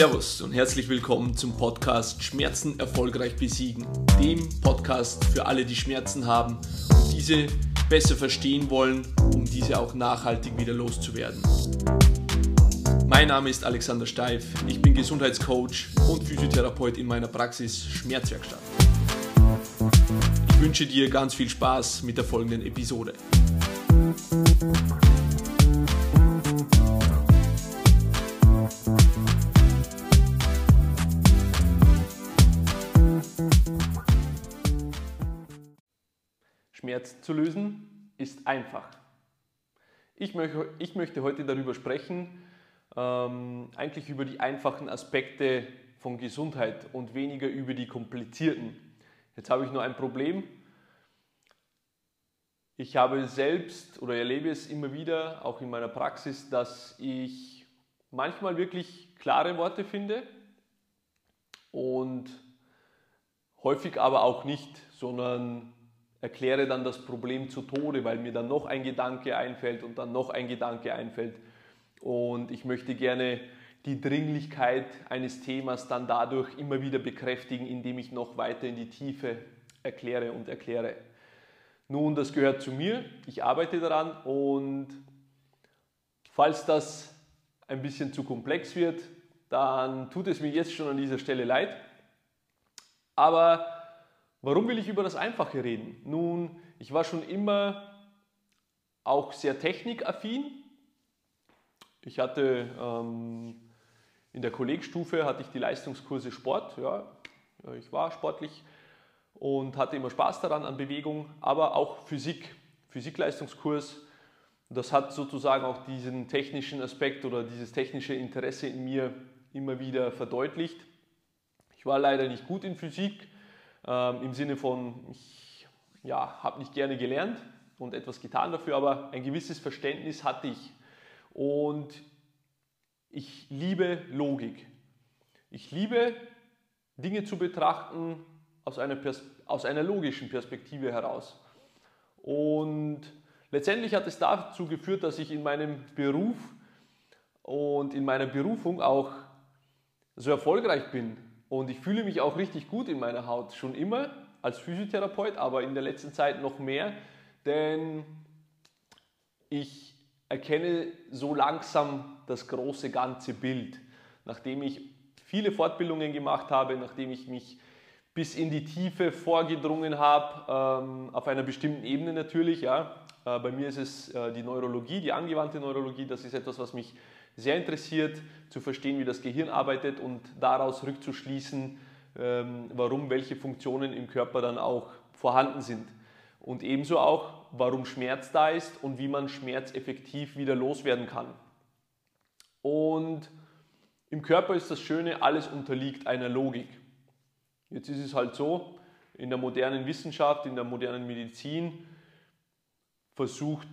Servus und herzlich willkommen zum Podcast Schmerzen erfolgreich besiegen, dem Podcast für alle, die Schmerzen haben und diese besser verstehen wollen, um diese auch nachhaltig wieder loszuwerden. Mein Name ist Alexander Steif, ich bin Gesundheitscoach und Physiotherapeut in meiner Praxis Schmerzwerkstatt. Ich wünsche dir ganz viel Spaß mit der folgenden Episode. Schmerz zu lösen ist einfach. Ich möchte, ich möchte heute darüber sprechen, ähm, eigentlich über die einfachen Aspekte von Gesundheit und weniger über die komplizierten. Jetzt habe ich nur ein Problem. Ich habe selbst oder erlebe es immer wieder, auch in meiner Praxis, dass ich manchmal wirklich klare Worte finde und häufig aber auch nicht, sondern erkläre dann das Problem zu Tode, weil mir dann noch ein Gedanke einfällt und dann noch ein Gedanke einfällt. Und ich möchte gerne die Dringlichkeit eines Themas dann dadurch immer wieder bekräftigen, indem ich noch weiter in die Tiefe erkläre und erkläre. Nun, das gehört zu mir, ich arbeite daran und falls das ein bisschen zu komplex wird, dann tut es mir jetzt schon an dieser Stelle leid. Aber Warum will ich über das Einfache reden? Nun, ich war schon immer auch sehr technikaffin. Ich hatte ähm, in der Kollegstufe hatte ich die Leistungskurse Sport. Ja, ich war sportlich und hatte immer Spaß daran an Bewegung, aber auch Physik, Physikleistungskurs. Das hat sozusagen auch diesen technischen Aspekt oder dieses technische Interesse in mir immer wieder verdeutlicht. Ich war leider nicht gut in Physik, ähm, Im Sinne von, ich ja, habe nicht gerne gelernt und etwas getan dafür, aber ein gewisses Verständnis hatte ich. Und ich liebe Logik. Ich liebe Dinge zu betrachten aus einer, aus einer logischen Perspektive heraus. Und letztendlich hat es dazu geführt, dass ich in meinem Beruf und in meiner Berufung auch so erfolgreich bin, und ich fühle mich auch richtig gut in meiner Haut, schon immer als Physiotherapeut, aber in der letzten Zeit noch mehr, denn ich erkenne so langsam das große ganze Bild. Nachdem ich viele Fortbildungen gemacht habe, nachdem ich mich bis in die Tiefe vorgedrungen habe, ähm, auf einer bestimmten Ebene natürlich. Äh, bei mir ist es äh, die Neurologie, die angewandte Neurologie, das ist etwas, was mich sehr interessiert, zu verstehen, wie das Gehirn arbeitet und daraus rückzuschließen, ähm, warum welche Funktionen im Körper dann auch vorhanden sind. Und ebenso auch, warum Schmerz da ist und wie man Schmerz effektiv wieder loswerden kann. Und im Körper ist das Schöne, alles unterliegt einer Logik. Jetzt ist es halt so, in der modernen Wissenschaft, in der modernen Medizin versucht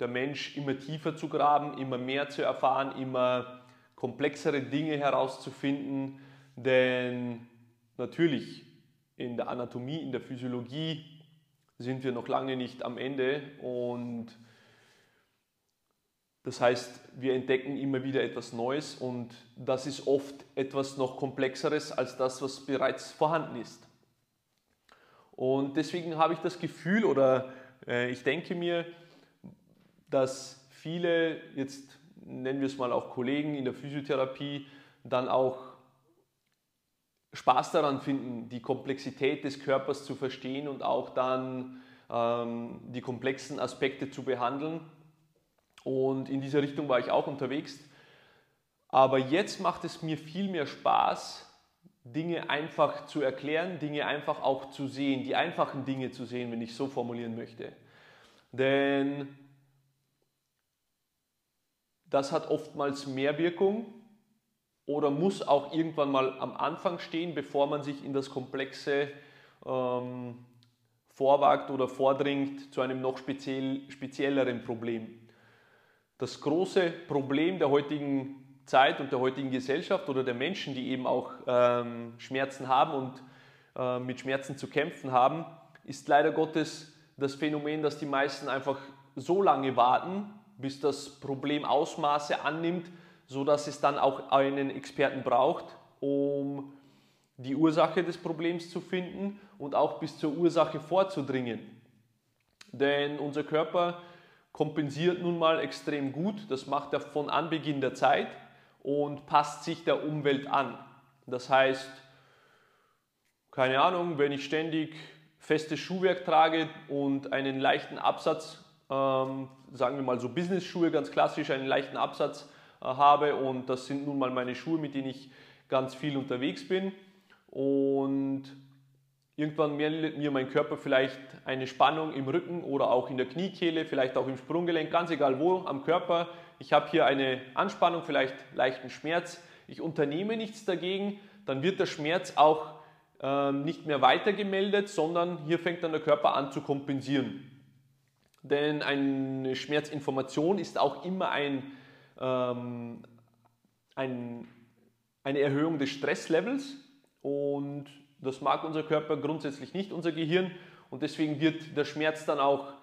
der Mensch immer tiefer zu graben, immer mehr zu erfahren, immer komplexere Dinge herauszufinden, denn natürlich in der Anatomie, in der Physiologie sind wir noch lange nicht am Ende. Und das heißt, wir entdecken immer wieder etwas Neues. Und das ist oft etwas noch komplexeres als das, was bereits vorhanden ist. Und deswegen habe ich das Gefühl oder äh, ich denke mir, dass viele, jetzt nennen wir es mal auch Kollegen in der Physiotherapie, dann auch Spaß daran finden, die Komplexität des Körpers zu verstehen und auch dann ähm, die komplexen Aspekte zu behandeln. Und in dieser Richtung war ich auch unterwegs. Aber jetzt macht es mir viel mehr Spaß, Dinge einfach zu erklären, Dinge einfach auch zu sehen, die einfachen Dinge zu sehen, wenn ich so formulieren möchte. Denn das hat oftmals mehr Wirkung oder muss auch irgendwann mal am Anfang stehen, bevor man sich in das Komplexe ähm, vorwagt oder vordringt zu einem noch speziell, spezielleren Problem. Das große Problem der heutigen Zeit und der heutigen Gesellschaft oder der Menschen, die eben auch ähm, Schmerzen haben und äh, mit Schmerzen zu kämpfen haben, ist leider Gottes das Phänomen, dass die meisten einfach so lange warten, bis das Problem Ausmaße annimmt, sodass es dann auch einen Experten braucht, um die Ursache des Problems zu finden und auch bis zur Ursache vorzudringen. Denn unser Körper kompensiert nun mal extrem gut, das macht er von Anbeginn der Zeit und passt sich der Umwelt an. Das heißt, keine Ahnung, wenn ich ständig festes Schuhwerk trage und einen leichten Absatz, ähm, sagen wir mal so Business-Schuhe, ganz klassisch, einen leichten Absatz äh, habe und das sind nun mal meine Schuhe, mit denen ich ganz viel unterwegs bin und irgendwann meldet mir mein Körper vielleicht eine Spannung im Rücken oder auch in der Kniekehle, vielleicht auch im Sprunggelenk, ganz egal wo am Körper. Ich habe hier eine Anspannung, vielleicht leichten Schmerz. Ich unternehme nichts dagegen, dann wird der Schmerz auch ähm, nicht mehr weitergemeldet, sondern hier fängt dann der Körper an zu kompensieren. Denn eine Schmerzinformation ist auch immer ein, ähm, ein, eine Erhöhung des Stresslevels und das mag unser Körper grundsätzlich nicht, unser Gehirn. Und deswegen wird der Schmerz dann auch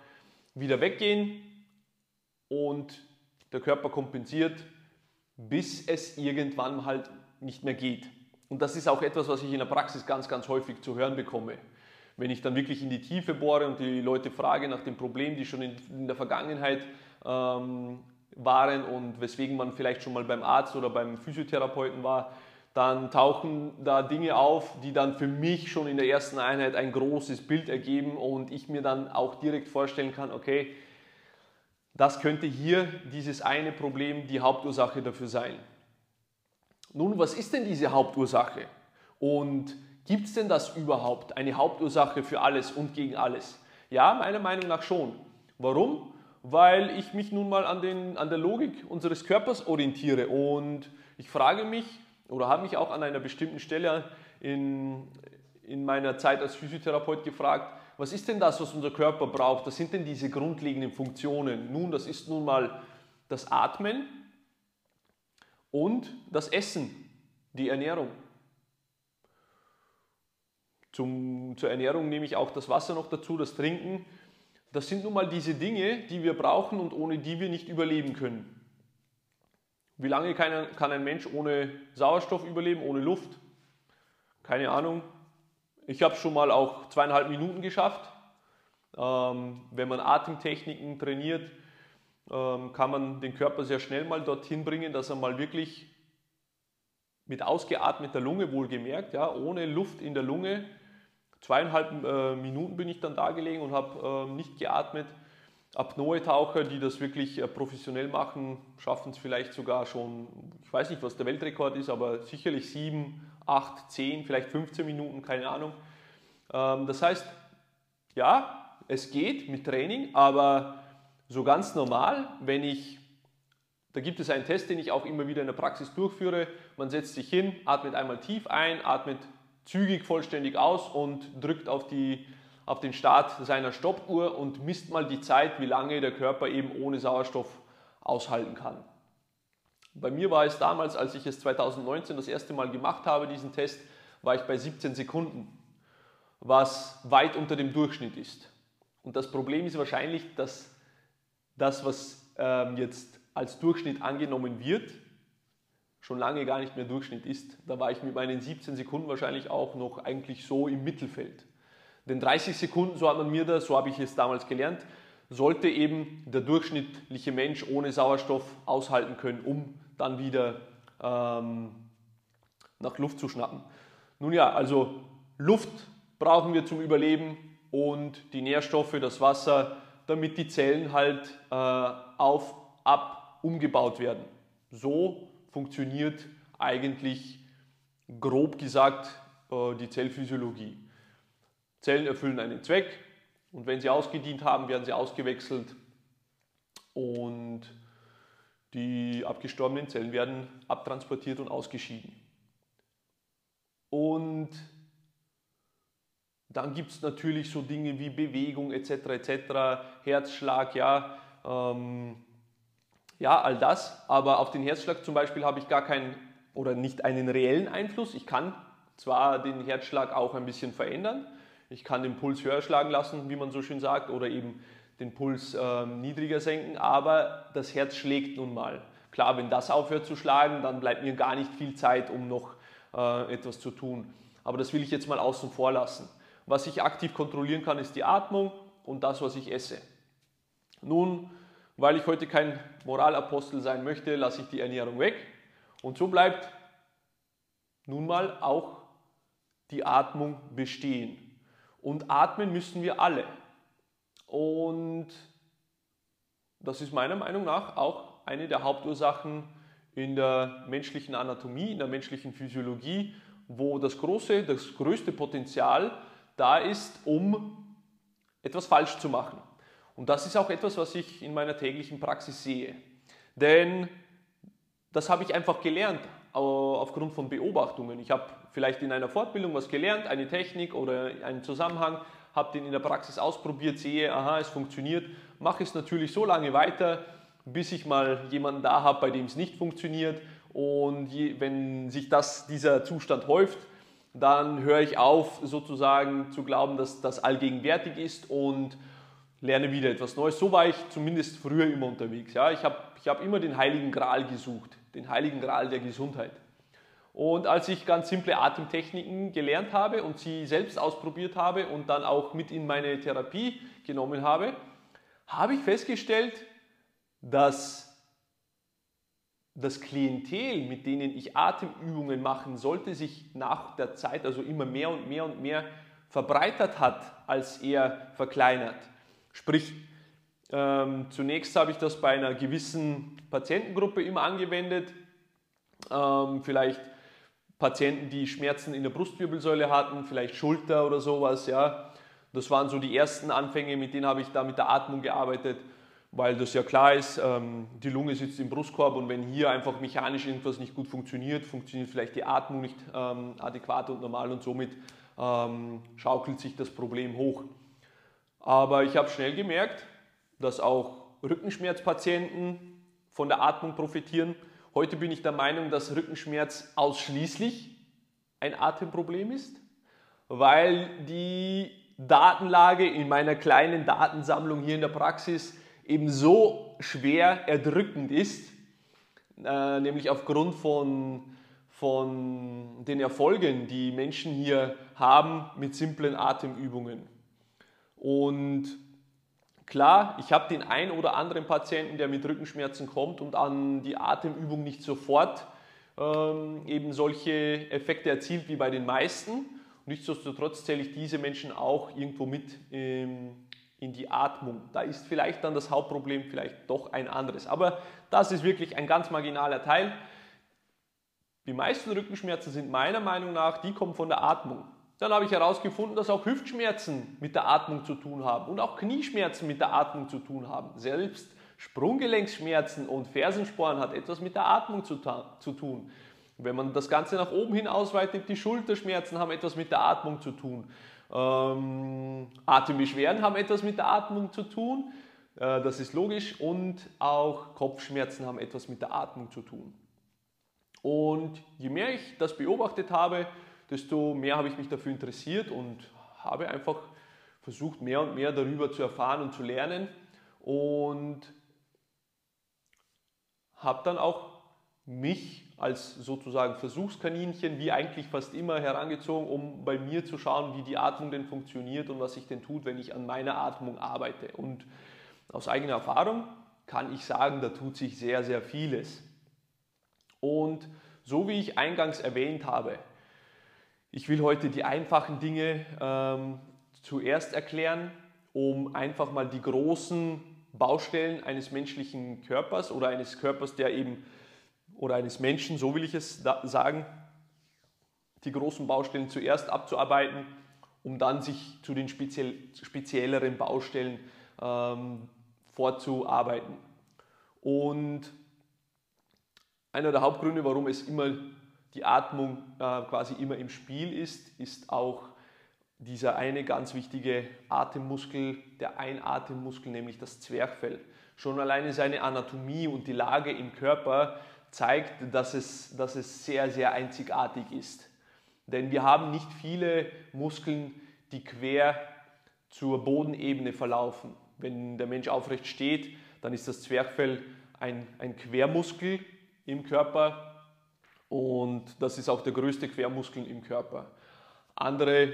wieder weggehen und der Körper kompensiert, bis es irgendwann halt nicht mehr geht. Und das ist auch etwas, was ich in der Praxis ganz, ganz häufig zu hören bekomme. Wenn ich dann wirklich in die Tiefe bohre und die Leute frage nach dem Problem, die schon in, in der Vergangenheit ähm, waren und weswegen man vielleicht schon mal beim Arzt oder beim Physiotherapeuten war, dann tauchen da Dinge auf, die dann für mich schon in der ersten Einheit ein großes Bild ergeben und ich mir dann auch direkt vorstellen kann, okay, das könnte hier dieses eine Problem die Hauptursache dafür sein. Nun, was ist denn diese Hauptursache? Und gibt es denn das überhaupt, eine Hauptursache für alles und gegen alles? Ja, meiner Meinung nach schon. Warum? Weil ich mich nun mal an, den, an der Logik unseres Körpers orientiere und ich frage mich oder habe mich auch an einer bestimmten Stelle in, in meiner Zeit als Physiotherapeut gefragt, was ist denn das, was unser Körper braucht? Was sind denn diese grundlegenden Funktionen? Nun, das ist nun mal das Atmen, und das Essen, die Ernährung. Zum, zur Ernährung nehme ich auch das Wasser noch dazu, das Trinken. Das sind nun mal diese Dinge, die wir brauchen und ohne die wir nicht überleben können. Wie lange kann, kann ein Mensch ohne Sauerstoff überleben, ohne Luft? Keine Ahnung. Ich habe schon mal auch zweieinhalb Minuten geschafft. Ähm, wenn man Atemtechniken trainiert, ähm, kann man den Körper sehr schnell mal dorthin bringen, dass er mal wirklich mit ausgeatmeter Lunge wohlgemerkt, ja, ohne Luft in der Lunge, zweieinhalb äh, Minuten bin ich dann da gelegen und habe äh, nicht geatmet. Apnoe-Taucher, die das wirklich äh, professionell machen, schaffen es vielleicht sogar schon, ich weiß nicht, was der Weltrekord ist, aber sicherlich sieben, acht, zehn, vielleicht 15 Minuten, keine Ahnung. Ähm, das heißt, ja, es geht mit Training, aber so ganz normal, wenn ich, da gibt es einen Test, den ich auch immer wieder in der Praxis durchführe, man setzt sich hin, atmet einmal tief ein, atmet zügig vollständig aus und drückt auf, die, auf den Start seiner Stoppuhr und misst mal die Zeit, wie lange der Körper eben ohne Sauerstoff aushalten kann. Bei mir war es damals, als ich es 2019 das erste Mal gemacht habe, diesen Test, war ich bei 17 Sekunden, was weit unter dem Durchschnitt ist. Und das Problem ist wahrscheinlich, dass das, was ähm, jetzt als Durchschnitt angenommen wird, schon lange gar nicht mehr Durchschnitt ist. Da war ich mit meinen 17 Sekunden wahrscheinlich auch noch eigentlich so im Mittelfeld. Denn 30 Sekunden, so hat man mir das, so habe ich es damals gelernt, sollte eben der durchschnittliche Mensch ohne Sauerstoff aushalten können, um dann wieder ähm, nach Luft zu schnappen. Nun ja, also Luft brauchen wir zum Überleben und die Nährstoffe, das Wasser, damit die Zellen halt äh, auf, ab, umgebaut werden. So funktioniert eigentlich grob gesagt äh, die Zellphysiologie. Zellen erfüllen einen Zweck und wenn sie ausgedient haben, werden sie ausgewechselt und die abgestorbenen Zellen werden abtransportiert und ausgeschieden. Und dann gibt es natürlich so Dinge wie Bewegung etc. etc., Herzschlag, ja, ähm, ja, all das. Aber auf den Herzschlag zum Beispiel habe ich gar keinen oder nicht einen reellen Einfluss. Ich kann zwar den Herzschlag auch ein bisschen verändern. Ich kann den Puls höher schlagen lassen, wie man so schön sagt, oder eben den Puls ähm, niedriger senken, aber das Herz schlägt nun mal. Klar, wenn das aufhört zu schlagen, dann bleibt mir gar nicht viel Zeit, um noch äh, etwas zu tun. Aber das will ich jetzt mal außen vor lassen. Was ich aktiv kontrollieren kann, ist die Atmung und das, was ich esse. Nun, weil ich heute kein Moralapostel sein möchte, lasse ich die Ernährung weg. Und so bleibt nun mal auch die Atmung bestehen. Und atmen müssen wir alle. Und das ist meiner Meinung nach auch eine der Hauptursachen in der menschlichen Anatomie, in der menschlichen Physiologie, wo das große, das größte Potenzial da ist, um etwas falsch zu machen. Und das ist auch etwas, was ich in meiner täglichen Praxis sehe. Denn das habe ich einfach gelernt aufgrund von Beobachtungen. Ich habe vielleicht in einer Fortbildung was gelernt, eine Technik oder einen Zusammenhang, habe den in der Praxis ausprobiert, sehe, aha, es funktioniert, mache es natürlich so lange weiter, bis ich mal jemanden da habe, bei dem es nicht funktioniert. Und je, wenn sich das, dieser Zustand häuft, dann höre ich auf, sozusagen zu glauben, dass das allgegenwärtig ist und lerne wieder etwas Neues. So war ich zumindest früher immer unterwegs. Ja? Ich habe ich hab immer den heiligen Gral gesucht, den heiligen Gral der Gesundheit. Und als ich ganz simple Atemtechniken gelernt habe und sie selbst ausprobiert habe und dann auch mit in meine Therapie genommen habe, habe ich festgestellt, dass das Klientel, mit denen ich Atemübungen machen sollte, sich nach der Zeit also immer mehr und mehr und mehr verbreitert hat, als eher verkleinert. Sprich, ähm, zunächst habe ich das bei einer gewissen Patientengruppe immer angewendet, ähm, vielleicht Patienten, die Schmerzen in der Brustwirbelsäule hatten, vielleicht Schulter oder sowas. Ja. Das waren so die ersten Anfänge, mit denen habe ich da mit der Atmung gearbeitet, weil das ja klar ist, ähm, die Lunge sitzt im Brustkorb und wenn hier einfach mechanisch irgendwas nicht gut funktioniert, funktioniert vielleicht die Atmung nicht ähm, adäquat und normal und somit ähm, schaukelt sich das Problem hoch. Aber ich habe schnell gemerkt, dass auch Rückenschmerzpatienten von der Atmung profitieren Heute bin ich der Meinung, dass Rückenschmerz ausschließlich ein Atemproblem ist, weil die Datenlage in meiner kleinen Datensammlung hier in der Praxis eben so schwer erdrückend ist, äh, nämlich aufgrund von, von den Erfolgen, die Menschen hier haben mit simplen Atemübungen. Und Klar, ich habe den einen oder anderen Patienten, der mit Rückenschmerzen kommt und an die Atemübung nicht sofort ähm, eben solche Effekte erzielt wie bei den meisten. Nichtsdestotrotz zähle ich diese Menschen auch irgendwo mit ähm, in die Atmung. Da ist vielleicht dann das Hauptproblem vielleicht doch ein anderes. Aber das ist wirklich ein ganz marginaler Teil. Die meisten Rückenschmerzen sind meiner Meinung nach, die kommen von der Atmung. Dann habe ich herausgefunden, dass auch Hüftschmerzen mit der Atmung zu tun haben und auch Knieschmerzen mit der Atmung zu tun haben. Selbst Sprunggelenksschmerzen und Fersensporen hat etwas mit der Atmung zu, zu tun. Wenn man das Ganze nach oben hin ausweitet, die Schulterschmerzen haben etwas mit der Atmung zu tun. Ähm, Atembeschwerden haben etwas mit der Atmung zu tun. Äh, das ist logisch. Und auch Kopfschmerzen haben etwas mit der Atmung zu tun. Und je mehr ich das beobachtet habe, desto mehr habe ich mich dafür interessiert und habe einfach versucht, mehr und mehr darüber zu erfahren und zu lernen und habe dann auch mich als sozusagen Versuchskaninchen, wie eigentlich fast immer, herangezogen, um bei mir zu schauen, wie die Atmung denn funktioniert und was sich denn tut, wenn ich an meiner Atmung arbeite. Und aus eigener Erfahrung kann ich sagen, da tut sich sehr, sehr vieles. Und so wie ich eingangs erwähnt habe, ich will heute die einfachen Dinge ähm, zuerst erklären, um einfach mal die großen Baustellen eines menschlichen Körpers oder eines Körpers, der eben, oder eines Menschen, so will ich es sagen, die großen Baustellen zuerst abzuarbeiten, um dann sich zu den speziell, spezielleren Baustellen ähm, vorzuarbeiten. Und einer der Hauptgründe, warum es immer die Atmung äh, quasi immer im Spiel ist, ist auch dieser eine ganz wichtige Atemmuskel, der Einatemmuskel, nämlich das Zwerchfell. Schon alleine seine Anatomie und die Lage im Körper zeigt, dass es, dass es sehr, sehr einzigartig ist. Denn wir haben nicht viele Muskeln, die quer zur Bodenebene verlaufen. Wenn der Mensch aufrecht steht, dann ist das Zwerchfell ein, ein Quermuskel im Körper und das ist auch der größte Quermuskel im Körper. Andere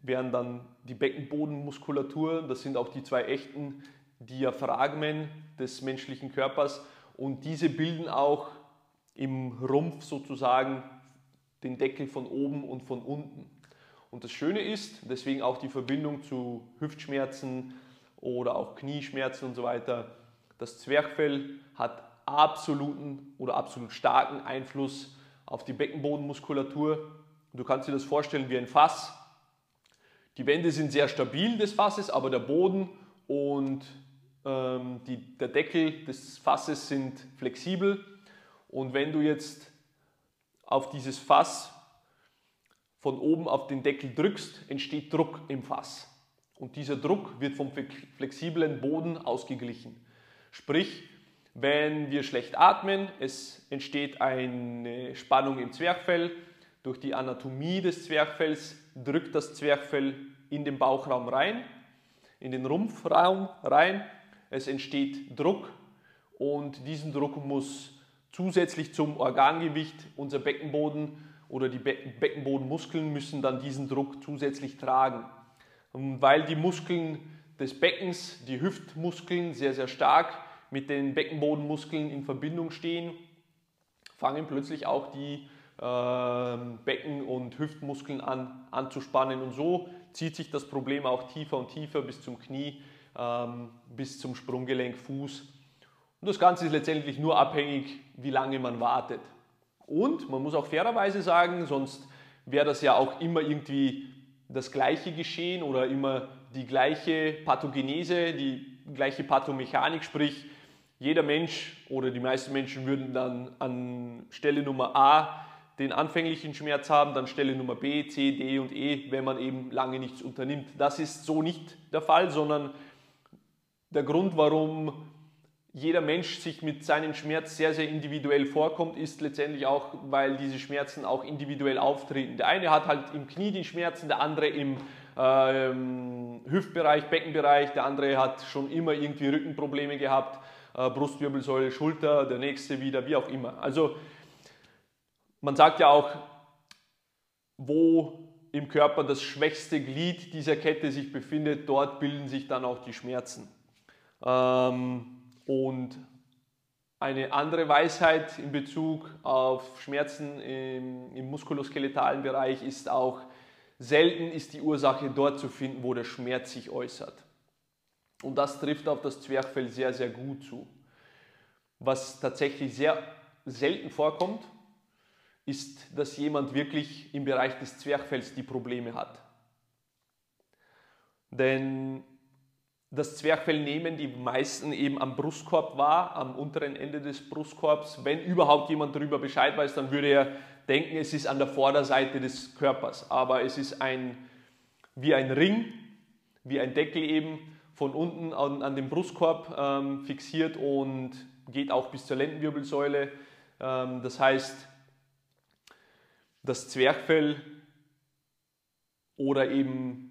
wären dann die Beckenbodenmuskulatur, das sind auch die zwei echten Diaphragmen des menschlichen Körpers und diese bilden auch im Rumpf sozusagen den Deckel von oben und von unten. Und das Schöne ist, deswegen auch die Verbindung zu Hüftschmerzen oder auch Knieschmerzen und so weiter, das Zwerchfell hat absoluten oder absolut starken Einfluss auf die Beckenbodenmuskulatur. Du kannst dir das vorstellen wie ein Fass. Die Wände sind sehr stabil des Fasses, aber der Boden und ähm, die, der Deckel des Fasses sind flexibel. Und wenn du jetzt auf dieses Fass von oben auf den Deckel drückst, entsteht Druck im Fass. Und dieser Druck wird vom flexiblen Boden ausgeglichen. Sprich, wenn wir schlecht atmen, es entsteht eine Spannung im Zwerchfell. Durch die Anatomie des Zwerchfells drückt das Zwerchfell in den Bauchraum rein, in den Rumpfraum rein. Es entsteht Druck und diesen Druck muss zusätzlich zum Organgewicht unser Beckenboden oder die Beckenbodenmuskeln müssen dann diesen Druck zusätzlich tragen. Und weil die Muskeln des Beckens, die Hüftmuskeln, sehr, sehr stark mit den Beckenbodenmuskeln in Verbindung stehen, fangen plötzlich auch die äh, Becken- und Hüftmuskeln an anzuspannen. Und so zieht sich das Problem auch tiefer und tiefer bis zum Knie, ähm, bis zum Sprunggelenk, Fuß. Und das Ganze ist letztendlich nur abhängig, wie lange man wartet. Und man muss auch fairerweise sagen, sonst wäre das ja auch immer irgendwie das gleiche Geschehen oder immer die gleiche Pathogenese, die gleiche Pathomechanik, sprich jeder Mensch oder die meisten Menschen würden dann an Stelle Nummer A den anfänglichen Schmerz haben, dann Stelle Nummer B, C, D und E, wenn man eben lange nichts unternimmt. Das ist so nicht der Fall, sondern der Grund, warum jeder Mensch sich mit seinem Schmerz sehr, sehr individuell vorkommt, ist letztendlich auch, weil diese Schmerzen auch individuell auftreten. Der eine hat halt im Knie die Schmerzen, der andere im ähm, Hüftbereich, Beckenbereich, der andere hat schon immer irgendwie Rückenprobleme gehabt, äh, Brustwirbelsäule, Schulter, der nächste wieder, wie auch immer. Also man sagt ja auch, wo im Körper das schwächste Glied dieser Kette sich befindet, dort bilden sich dann auch die Schmerzen. Ähm, und eine andere Weisheit in Bezug auf Schmerzen im, im muskuloskeletalen Bereich ist auch, selten ist die Ursache dort zu finden, wo der Schmerz sich äußert. Und das trifft auf das Zwerchfell sehr, sehr gut zu. Was tatsächlich sehr selten vorkommt, ist, dass jemand wirklich im Bereich des Zwerchfells die Probleme hat. Denn das Zwerchfell nehmen die meisten eben am Brustkorb wahr, am unteren Ende des Brustkorbs. Wenn überhaupt jemand darüber Bescheid weiß, dann würde er denken, es ist an der Vorderseite des Körpers. Aber es ist ein, wie ein Ring, wie ein Deckel eben, von unten an, an den Brustkorb ähm, fixiert und geht auch bis zur Lendenwirbelsäule. Ähm, das heißt, das Zwerchfell oder eben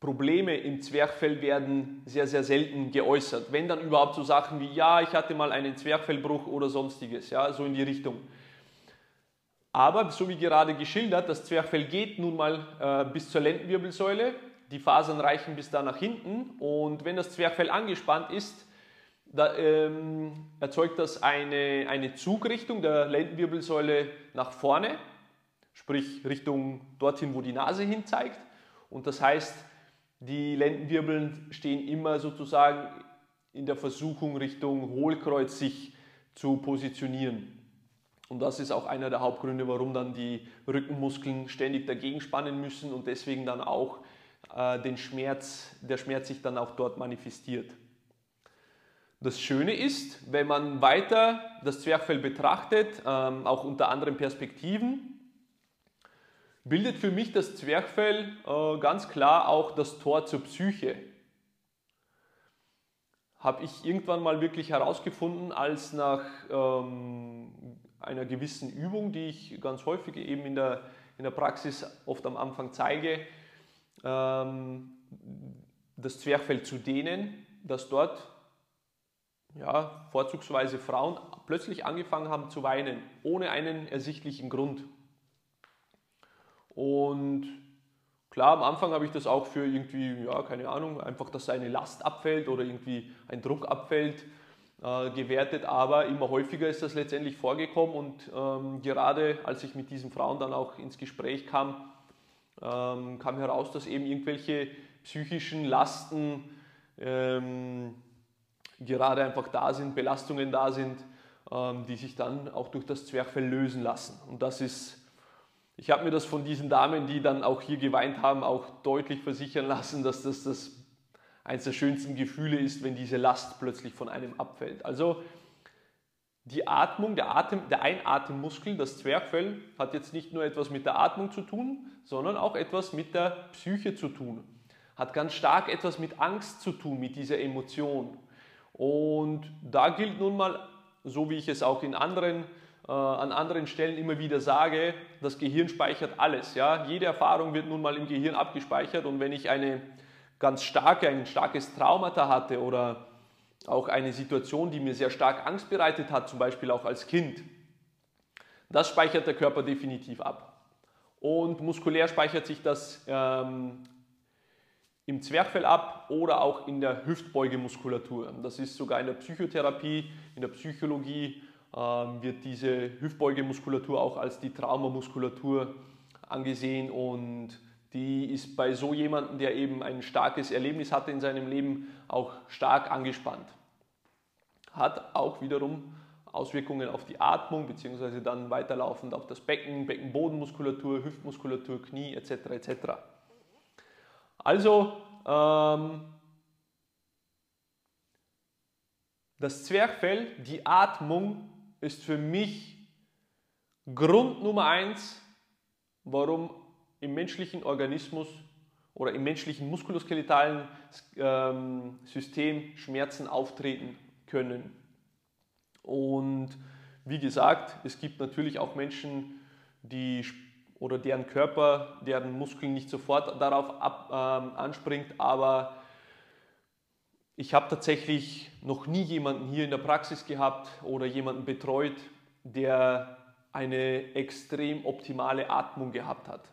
Probleme im Zwerchfell werden sehr, sehr selten geäußert. Wenn dann überhaupt so Sachen wie, ja, ich hatte mal einen Zwerchfellbruch oder sonstiges, ja, so in die Richtung. Aber so wie gerade geschildert, das Zwerchfell geht nun mal äh, bis zur Lendenwirbelsäule, die Fasern reichen bis da nach hinten und wenn das Zwerchfell angespannt ist, da, ähm, erzeugt das eine, eine Zugrichtung der Lendenwirbelsäule nach vorne, sprich Richtung dorthin, wo die Nase hin zeigt. Und das heißt, die Lendenwirbeln stehen immer sozusagen in der Versuchung Richtung Hohlkreuz sich zu positionieren. Und das ist auch einer der Hauptgründe, warum dann die Rückenmuskeln ständig dagegen spannen müssen und deswegen dann auch den Schmerz, der Schmerz sich dann auch dort manifestiert. Das Schöne ist, wenn man weiter das Zwerchfell betrachtet, ähm, auch unter anderen Perspektiven, bildet für mich das Zwerchfell äh, ganz klar auch das Tor zur Psyche. Habe ich irgendwann mal wirklich herausgefunden, als nach ähm, einer gewissen Übung, die ich ganz häufig eben in der, in der Praxis oft am Anfang zeige, ähm, das Zwerchfell zu dehnen, dass dort ja, vorzugsweise Frauen, plötzlich angefangen haben zu weinen, ohne einen ersichtlichen Grund. Und klar, am Anfang habe ich das auch für irgendwie, ja, keine Ahnung, einfach, dass eine Last abfällt oder irgendwie ein Druck abfällt, äh, gewertet, aber immer häufiger ist das letztendlich vorgekommen und ähm, gerade als ich mit diesen Frauen dann auch ins Gespräch kam, ähm, kam heraus, dass eben irgendwelche psychischen Lasten ähm, gerade einfach da sind, Belastungen da sind, ähm, die sich dann auch durch das Zwerchfell lösen lassen. Und das ist, ich habe mir das von diesen Damen, die dann auch hier geweint haben, auch deutlich versichern lassen, dass das, das eines der schönsten Gefühle ist, wenn diese Last plötzlich von einem abfällt. Also die Atmung, der, Atem, der Einatemmuskel, das Zwerchfell, hat jetzt nicht nur etwas mit der Atmung zu tun, sondern auch etwas mit der Psyche zu tun. Hat ganz stark etwas mit Angst zu tun, mit dieser Emotion. Und da gilt nun mal, so wie ich es auch in anderen, äh, an anderen Stellen immer wieder sage, das Gehirn speichert alles. Ja? Jede Erfahrung wird nun mal im Gehirn abgespeichert und wenn ich eine ganz starke, ein starkes Traumata hatte oder auch eine Situation, die mir sehr stark Angst bereitet hat, zum Beispiel auch als Kind, das speichert der Körper definitiv ab. Und muskulär speichert sich das ähm, im Zwerchfell ab oder auch in der Hüftbeugemuskulatur. Das ist sogar in der Psychotherapie, in der Psychologie ähm, wird diese Hüftbeugemuskulatur auch als die Traumamuskulatur angesehen und die ist bei so jemandem, der eben ein starkes Erlebnis hatte in seinem Leben, auch stark angespannt. Hat auch wiederum Auswirkungen auf die Atmung, beziehungsweise dann weiterlaufend auf das Becken, Beckenbodenmuskulatur, Hüftmuskulatur, Knie etc. etc. Also ähm, das Zwerchfell, die Atmung ist für mich Grund Nummer eins, warum im menschlichen Organismus oder im menschlichen muskuloskeletalen ähm, System Schmerzen auftreten können. Und wie gesagt, es gibt natürlich auch Menschen, die oder deren Körper, deren Muskeln nicht sofort darauf ab, ähm, anspringt, aber ich habe tatsächlich noch nie jemanden hier in der Praxis gehabt oder jemanden betreut, der eine extrem optimale Atmung gehabt hat.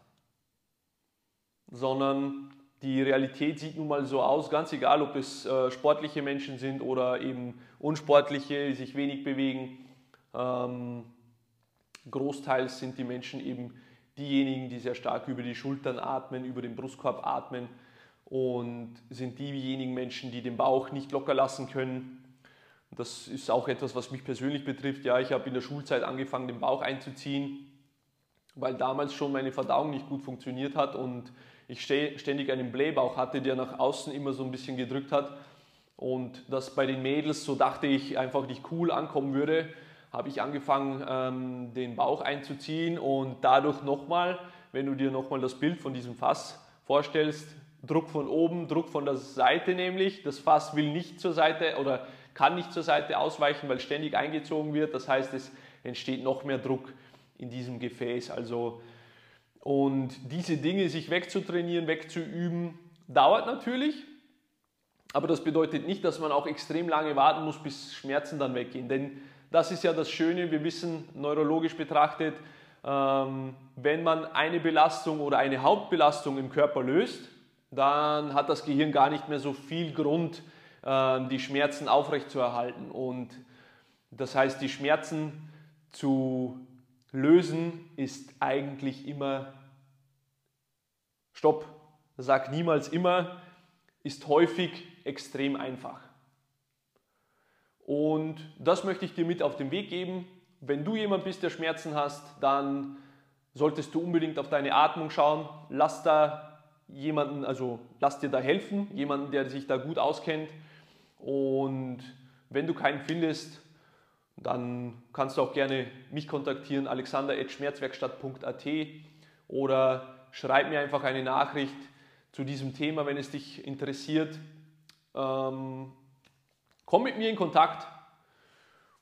Sondern die Realität sieht nun mal so aus, ganz egal, ob es äh, sportliche Menschen sind oder eben unsportliche, die sich wenig bewegen. Ähm, großteils sind die Menschen eben diejenigen, die sehr stark über die Schultern atmen, über den Brustkorb atmen und sind diejenigen Menschen, die den Bauch nicht locker lassen können. Das ist auch etwas, was mich persönlich betrifft. Ja, ich habe in der Schulzeit angefangen, den Bauch einzuziehen, weil damals schon meine Verdauung nicht gut funktioniert hat und ich ständig einen Blähbauch hatte, der nach außen immer so ein bisschen gedrückt hat. Und das bei den Mädels, so dachte ich, einfach nicht cool ankommen würde habe ich angefangen, ähm, den Bauch einzuziehen und dadurch nochmal, wenn du dir nochmal das Bild von diesem Fass vorstellst, Druck von oben, Druck von der Seite nämlich. Das Fass will nicht zur Seite oder kann nicht zur Seite ausweichen, weil ständig eingezogen wird. Das heißt, es entsteht noch mehr Druck in diesem Gefäß. Also, und diese Dinge sich wegzutrainieren, wegzuüben, dauert natürlich. Aber das bedeutet nicht, dass man auch extrem lange warten muss, bis Schmerzen dann weggehen. Denn das ist ja das Schöne, wir wissen neurologisch betrachtet, ähm, wenn man eine Belastung oder eine Hauptbelastung im Körper löst, dann hat das Gehirn gar nicht mehr so viel Grund, ähm, die Schmerzen aufrechtzuerhalten. Und das heißt, die Schmerzen zu lösen ist eigentlich immer Stopp. Sag niemals immer, ist häufig extrem einfach. Und das möchte ich dir mit auf den Weg geben. Wenn du jemand bist, der Schmerzen hast, dann solltest du unbedingt auf deine Atmung schauen. Lass da jemanden, also lass dir da helfen, jemanden, der sich da gut auskennt. Und wenn du keinen findest, dann kannst du auch gerne mich kontaktieren, alexander.schmerzwerkstatt.at oder schreib mir einfach eine Nachricht zu diesem Thema, wenn es dich interessiert. Ähm, Komm mit mir in Kontakt.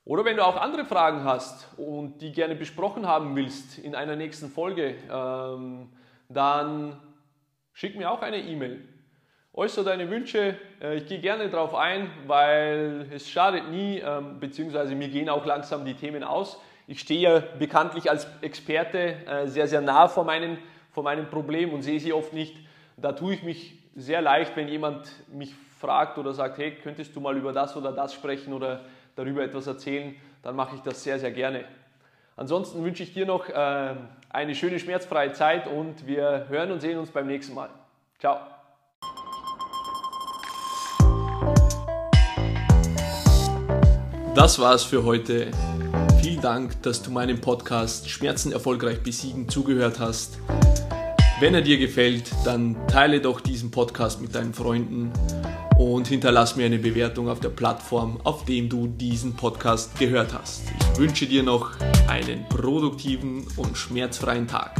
Oder wenn du auch andere Fragen hast und die gerne besprochen haben willst in einer nächsten Folge, ähm, dann schick mir auch eine E-Mail. Äußere deine Wünsche. Äh, ich gehe gerne darauf ein, weil es schadet nie, ähm, beziehungsweise mir gehen auch langsam die Themen aus. Ich stehe ja bekanntlich als Experte äh, sehr, sehr nah vor meinen, vor meinem Problem und sehe sie oft nicht. Da tue ich mich sehr leicht, wenn jemand mich fragt oder sagt, hey, könntest du mal über das oder das sprechen oder darüber etwas erzählen, dann mache ich das sehr, sehr gerne. Ansonsten wünsche ich dir noch äh, eine schöne schmerzfreie Zeit und wir hören und sehen uns beim nächsten Mal. Ciao. Das war's für heute. Vielen Dank, dass du meinem Podcast Schmerzen erfolgreich besiegen zugehört hast. Wenn er dir gefällt, dann teile doch diesen Podcast mit deinen Freunden und hinterlass mir eine Bewertung auf der Plattform, auf dem du diesen Podcast gehört hast. Ich wünsche dir noch einen produktiven und schmerzfreien Tag.